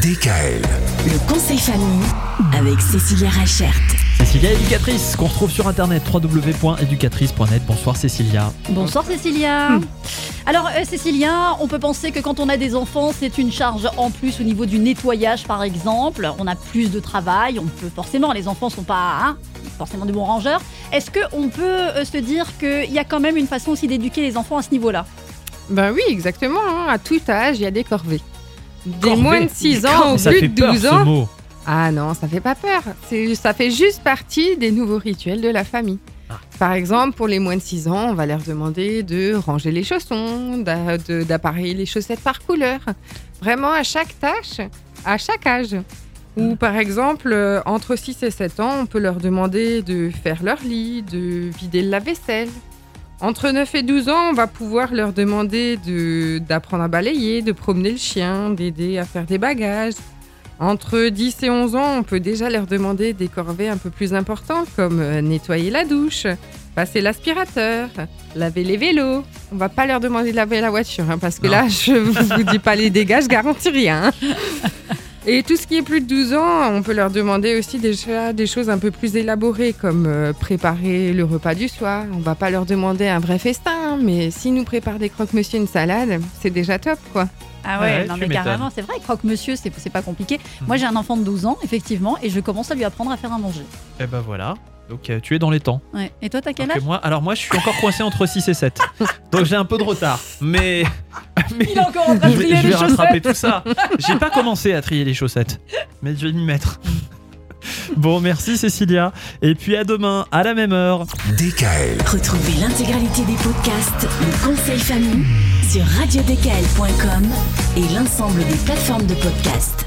DKL. Le conseil famille avec Cécilia Rachert. Cécilia éducatrice, qu'on retrouve sur internet www.éducatrice.net. Bonsoir Cécilia. Bonsoir Cécilia. Alors euh, Cécilia, on peut penser que quand on a des enfants, c'est une charge en plus au niveau du nettoyage par exemple. On a plus de travail, on peut forcément, les enfants sont pas hein, forcément des bons rangeurs. Est-ce qu'on peut euh, se dire qu'il y a quand même une façon aussi d'éduquer les enfants à ce niveau-là? Ben oui, exactement. hein. À tout âge, il y a des corvées. Des moins de 6 ans ou Ça plus de peur 12 ce ans. mot. Ah non, ça fait pas peur. Ça fait juste partie des nouveaux rituels de la famille. Ah. Par exemple, pour les moins de 6 ans, on va leur demander de ranger les chaussons, d'appareiller les chaussettes par couleur. Vraiment à chaque tâche, à chaque âge. Ou par exemple, euh, entre 6 et 7 ans, on peut leur demander de faire leur lit, de vider le lave-vaisselle. Entre 9 et 12 ans, on va pouvoir leur demander de- d'apprendre à balayer, de promener le chien, d'aider à faire des bagages. Entre 10 et 11 ans, on peut déjà leur demander des corvées un peu plus importantes comme euh, nettoyer la douche, passer l'aspirateur, laver les vélos. On va pas leur demander de laver la voiture hein, parce que Non. là, je vous dis pas les dégâts, je garantis rien. Et tout ce qui est plus de 12 ans, on peut leur demander aussi déjà des choses un peu plus élaborées comme euh, préparer le repas du soir. On va pas leur demander un vrai festin, mais s'ils nous préparent des croque-monsieur, une salade, c'est déjà top quoi. Ah ouais, ouais, non mais carrément, c'est vrai, croque-monsieur, c'est c'est pas compliqué. Mhm. Moi j'ai un enfant de 12 ans, effectivement, et je commence à lui apprendre à faire à manger. Et ben voilà. Donc euh, tu es dans les temps. Ouais. Et toi, t'as quel Alors que âge? moi, alors moi, je suis encore coincé entre 6 et 7. Donc j'ai un peu de retard. Mais. Mais Il est encore en train de je vais, trier je vais les rattraper chaussettes. tout ça. J'ai pas commencé à trier les chaussettes. Mais je vais m'y mettre. Bon, merci Cécilia. Et puis à demain, à la même heure. DKL. Retrouvez l'intégralité des podcasts Le conseil famille sur radiodkl.com et l'ensemble des plateformes de podcasts.